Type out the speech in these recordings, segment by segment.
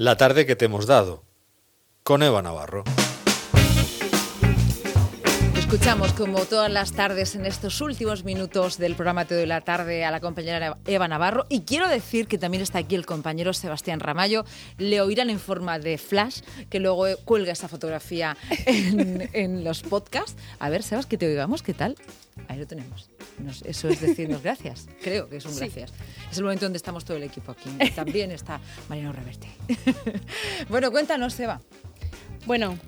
La tarde que te hemos dado, con Eva Navarro. Escuchamos como todas las tardes en estos últimos minutos del programa Te doy la tarde a la compañera Eva Navarro y quiero decir que también está aquí el compañero Sebastián Ramallo. Le oirán en forma de flash, que luego cuelga esa fotografía en, los podcasts. A ver, Sebas, que te oigamos, ¿qué tal? Ahí lo tenemos. Eso es decirnos gracias. Creo que es un gracias. Es el momento donde estamos todo el equipo aquí. También está Mariano Reverte. bueno, cuéntanos, Seba. Bueno,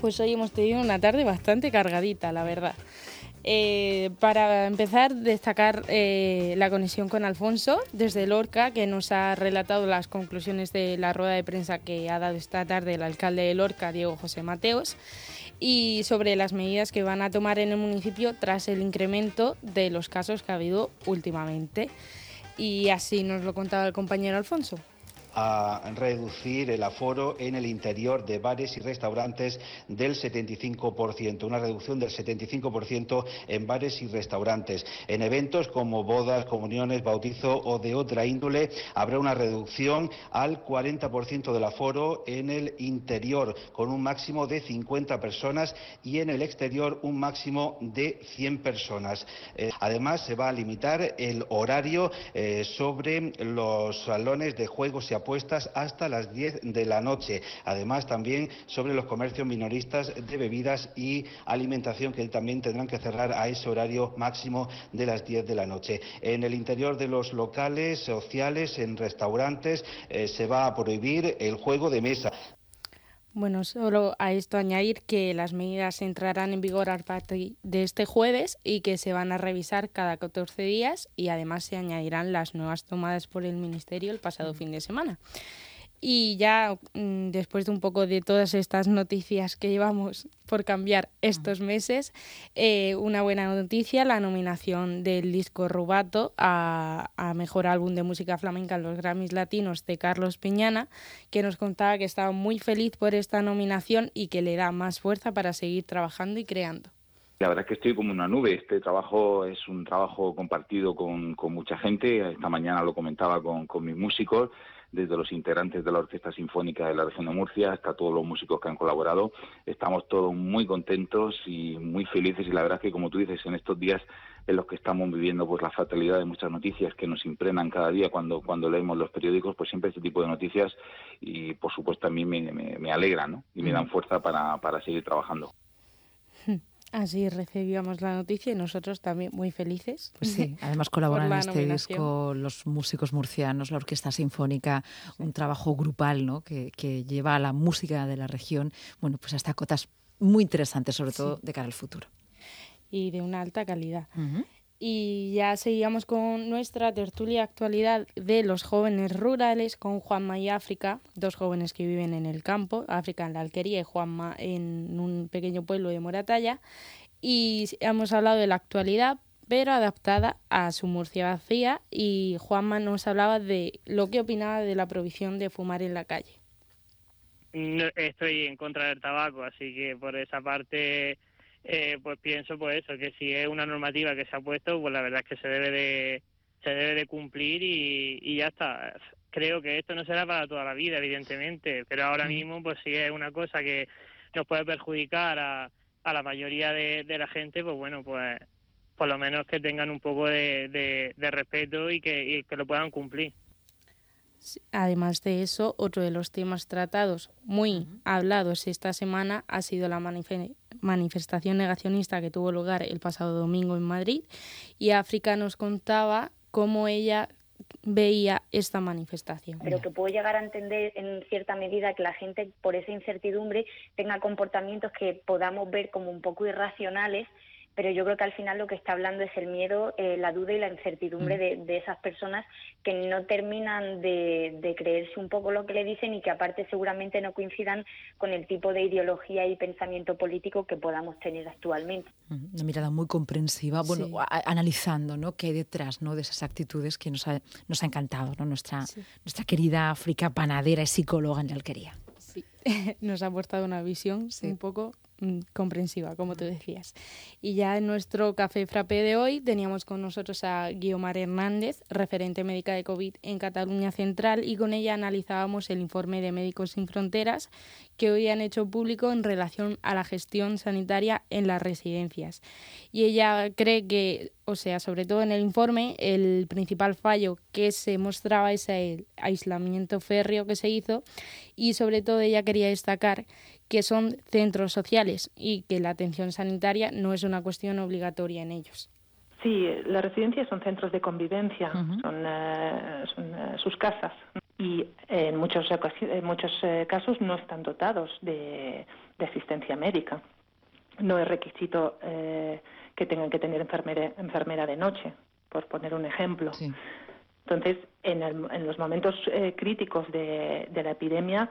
pues hoy hemos tenido una tarde bastante cargadita, la verdad. Eh, para empezar, destacar eh, la conexión con Alfonso desde Lorca, que nos ha relatado las conclusiones de la rueda de prensa que ha dado esta tarde el alcalde de Lorca, Diego José Mateos, y sobre las medidas que van a tomar en el municipio tras el incremento de los casos que ha habido últimamente. Y así nos lo contaba el compañero Alfonso a reducir el aforo en el interior de bares y restaurantes del 75%, una reducción del 75% en bares y restaurantes. En eventos como bodas, comuniones, bautizo o de otra índole habrá una reducción al 40% del aforo en el interior, con un máximo de 50 personas y en el exterior un máximo de 100 personas. Eh, además, se va a limitar el horario eh, sobre los salones de juegos y puestas hasta las 10 de la noche. Además, también sobre los comercios minoristas de bebidas y alimentación que también tendrán que cerrar a ese horario máximo de las 10 de la noche. En el interior de los locales sociales, en restaurantes, eh, se va a prohibir el juego de mesa. Bueno, solo a esto añadir que las medidas entrarán en vigor a partir de este jueves y que se van a revisar cada 14 días y además se añadirán las nuevas tomadas por el Ministerio el pasado fin de semana. Y ya mm, después de un poco de todas estas noticias que llevamos por cambiar estos meses, eh, una buena noticia, la nominación del disco Rubato a, Mejor Álbum de Música Flamenca en los Grammys Latinos de Carlos Piñana, que nos contaba que estaba muy feliz por esta nominación y que le da más fuerza para seguir trabajando y creando. La verdad es que estoy como una nube. Este trabajo es un trabajo compartido con, con mucha gente. Esta mañana lo comentaba con, con mis músicos desde los integrantes de la Orquesta Sinfónica de la región de Murcia hasta todos los músicos que han colaborado. Estamos todos muy contentos y muy felices y la verdad es que, como tú dices, en estos días en los que estamos viviendo pues la fatalidad de muchas noticias que nos impregnan cada día cuando, cuando leemos los periódicos, pues siempre este tipo de noticias y por supuesto a mí me, me, me alegran ¿no? y me dan fuerza para, para seguir trabajando. Así recibíamos la noticia y nosotros también muy felices. Pues sí, además colaboran en este disco los músicos murcianos, la Orquesta Sinfónica, un trabajo grupal ¿no? que, que, lleva a la música de la región bueno, pues hasta cotas muy interesantes, sobre todo de cara al futuro. Y de una alta calidad. Y ya seguíamos con nuestra tertulia actualidad de los jóvenes rurales con Juanma y África, dos jóvenes que viven en el campo, África en la Alquería y Juanma en un pequeño pueblo de Moratalla. Y hemos hablado de la actualidad, pero adaptada a su Murcia vacía. Y Juanma nos hablaba de lo que opinaba de la prohibición de fumar en la calle. estoy en contra del tabaco, así que por esa parte eh, pues pienso pues eso, que si es una normativa que se ha puesto, pues la verdad es que se debe de, se debe de cumplir y, y ya está. Creo que esto no será para toda la vida, evidentemente, pero ahora mismo pues si es una cosa que nos puede perjudicar a, a la mayoría de, de la gente, pues bueno, pues por lo menos que tengan un poco de, de, respeto y que, y que lo puedan cumplir. Además de eso, otro de los temas tratados muy hablados esta semana ha sido la manifestación negacionista que tuvo lugar el pasado domingo en Madrid y África nos contaba cómo ella veía esta manifestación. Pero que puedo llegar a entender en cierta medida que la gente por esa incertidumbre tenga comportamientos que podamos ver como un poco irracionales pero yo creo que al final lo que está hablando es el miedo, eh, la duda y la incertidumbre mm. de, esas personas que no terminan de, creerse un poco lo que le dicen y que aparte seguramente no coincidan con el tipo de ideología y pensamiento político que podamos tener actualmente. Una mirada muy comprensiva, bueno, analizando ¿no? qué hay detrás ¿no? de esas actitudes que nos ha, nos ha encantado, ¿no? nuestra, nuestra querida África panadera y psicóloga en la alquería. Sí, nos ha aportado una visión un poco mm, comprensiva, como tú decías. Y ya en nuestro café frappé de hoy teníamos con nosotros a Guiomar Hernández, referente médica de COVID en Cataluña Central, y con ella analizábamos el informe de Médicos Sin Fronteras que hoy han hecho público en relación a la gestión sanitaria en las residencias. Y ella cree que, o sea, sobre todo en el informe, el principal fallo que se mostraba es el aislamiento férreo que se hizo y sobre todo ella quería destacar que son centros sociales y que la atención sanitaria no es una cuestión obligatoria en ellos. Sí, las residencias son centros de convivencia, son, eh, eh, sus casas y en muchos, en muchos eh, casos no están dotados de, asistencia médica. No es requisito que tengan que tener enfermera, enfermera de noche, por poner un ejemplo. Entonces, en, en, los momentos críticos de, de la epidemia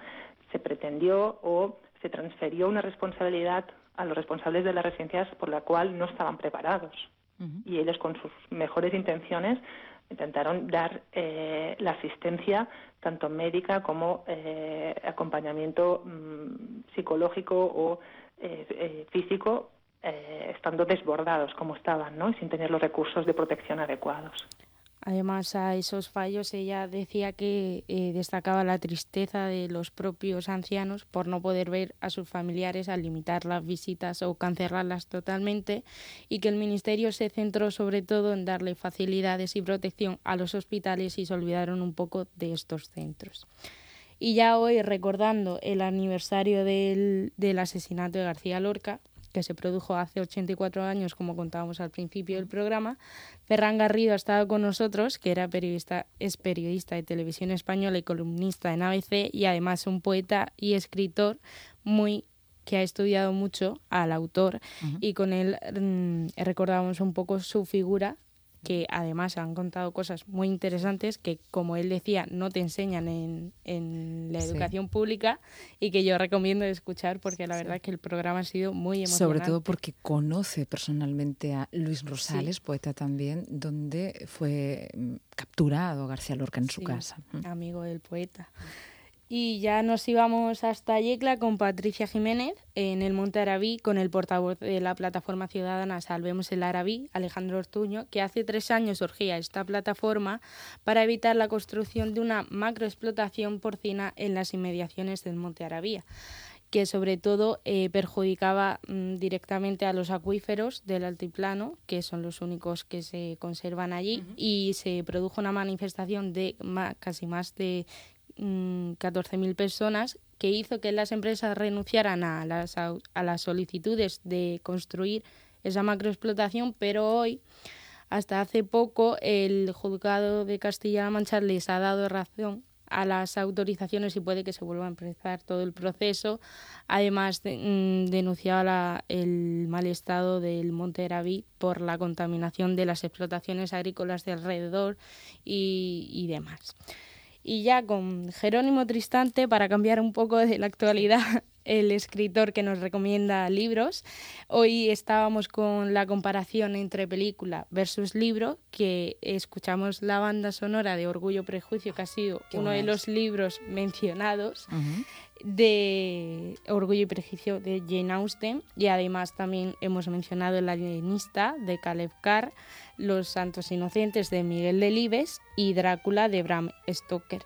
se pretendió o se transfirió una responsabilidad a los responsables de las residencias por la cual no estaban preparados. Y ellos, con sus mejores intenciones, intentaron dar eh, la asistencia tanto médica como eh, acompañamiento mm, psicológico o eh, físico, estando desbordados como estaban, ¿no? y sin tener los recursos de protección adecuados. Además, a esos fallos ella decía que eh, destacaba la tristeza de los propios ancianos por no poder ver a sus familiares al limitar las visitas o cancelarlas totalmente y que el Ministerio se centró sobre todo en darle facilidades y protección a los hospitales y se olvidaron un poco de estos centros. Y ya hoy, recordando el aniversario del, del asesinato de García Lorca, que se produjo hace 84 años, como contábamos al principio del programa. Ferran Garrido ha estado con nosotros, que era periodista, es periodista de televisión española y columnista en ABC y además un poeta y escritor muy que ha estudiado mucho al autor y con él mm, recordamos un poco su figura que además han contado cosas muy interesantes que, como él decía, no te enseñan en, en la educación pública y que yo recomiendo escuchar porque la verdad es que el programa ha sido muy emocionante. Sobre todo porque conoce personalmente a Luis Rosales, poeta también, donde fue mm, capturado García Lorca en su casa. Amigo del poeta. Y ya nos íbamos hasta Yecla con Patricia Jiménez en el Monte Arabí con el portavoz de la plataforma ciudadana Salvemos el Arabí, Alejandro Ortuño, que hace tres años surgía esta plataforma para evitar la construcción de una macroexplotación porcina en las inmediaciones del Monte Arabía que sobre todo eh, perjudicaba mm, directamente a los acuíferos del altiplano, que son los únicos que se conservan allí, y se produjo una manifestación de casi más de 14.000 mm, personas que hizo que las empresas renunciaran a las, a las solicitudes de construir esa macroexplotación, pero hoy, hasta hace poco, el juzgado de Castilla-La Mancha les ha dado razón a las autorizaciones y puede que se vuelva a empezar todo el proceso. Además, mm, denunciaba el mal estado del Monte Eraví por la contaminación de las explotaciones agrícolas de alrededor y, y demás. Y ya con Jerónimo Tristante, para cambiar un poco de la actualidad, el escritor que nos recomienda libros. Hoy estábamos con la comparación entre película versus libro, que escuchamos la banda sonora de Orgullo Prejuicio, que ha sido uno de los libros mencionados de Orgullo y Prejuicio de Jane Austen, y además también hemos mencionado El alienista de Caleb Carr, Los Santos Inocentes de Miguel Delibes y Drácula de Bram Stoker.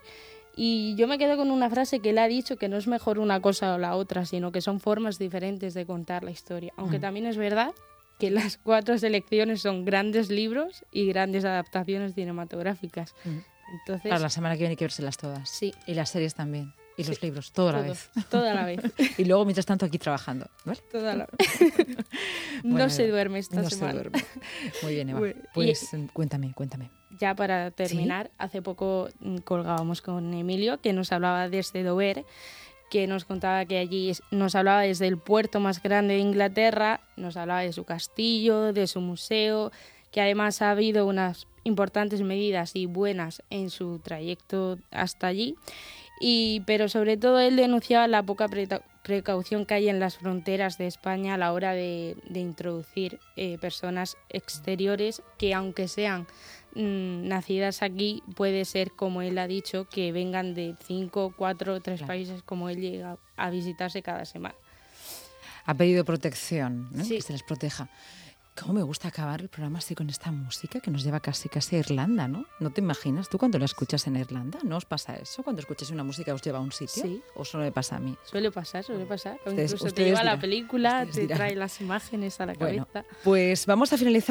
Y yo me quedo con una frase que él ha dicho que no es mejor una cosa o la otra, sino que son formas diferentes de contar la historia. Aunque mm. también es verdad que las cuatro selecciones son grandes libros y grandes adaptaciones cinematográficas. Mm. Entonces, Para la semana que viene hay que verselas todas. Sí. Y las series también. Y los libros, toda la vez. Toda la vez. y luego, mientras tanto, aquí trabajando. ¿vale? Toda la vez. no se duerme esta no semana. Se duerme. Muy bien, Eva. Pues cuéntame, cuéntame. Ya para terminar, hace poco mm, colgábamos con Emilio, que nos hablaba desde Dover que nos contaba que allí nos hablaba desde el puerto más grande de Inglaterra, nos hablaba de su castillo, de su museo, que además ha habido unas importantes medidas y buenas en su trayecto hasta allí y, pero sobre todo él denunciaba la poca precaución que hay en las fronteras de España a la hora de, introducir eh, personas exteriores que aunque sean mm, nacidas aquí, puede ser, como él ha dicho, que vengan de cinco, cuatro, tres países como él llega a visitarse cada semana. ha pedido protección, que se les proteja. ¿Cómo me gusta acabar el programa así con esta música que nos lleva casi casi a Irlanda, ¿no? ¿No te imaginas tú cuando la escuchas en Irlanda? ¿No os pasa eso? Cuando escucháis una música os lleva a un sitio? Sí. ¿O solo me pasa a mí? Suele pasar, suele pasar. incluso te lleva la película, te trae las imágenes a la cabeza. Pues vamos a finalizar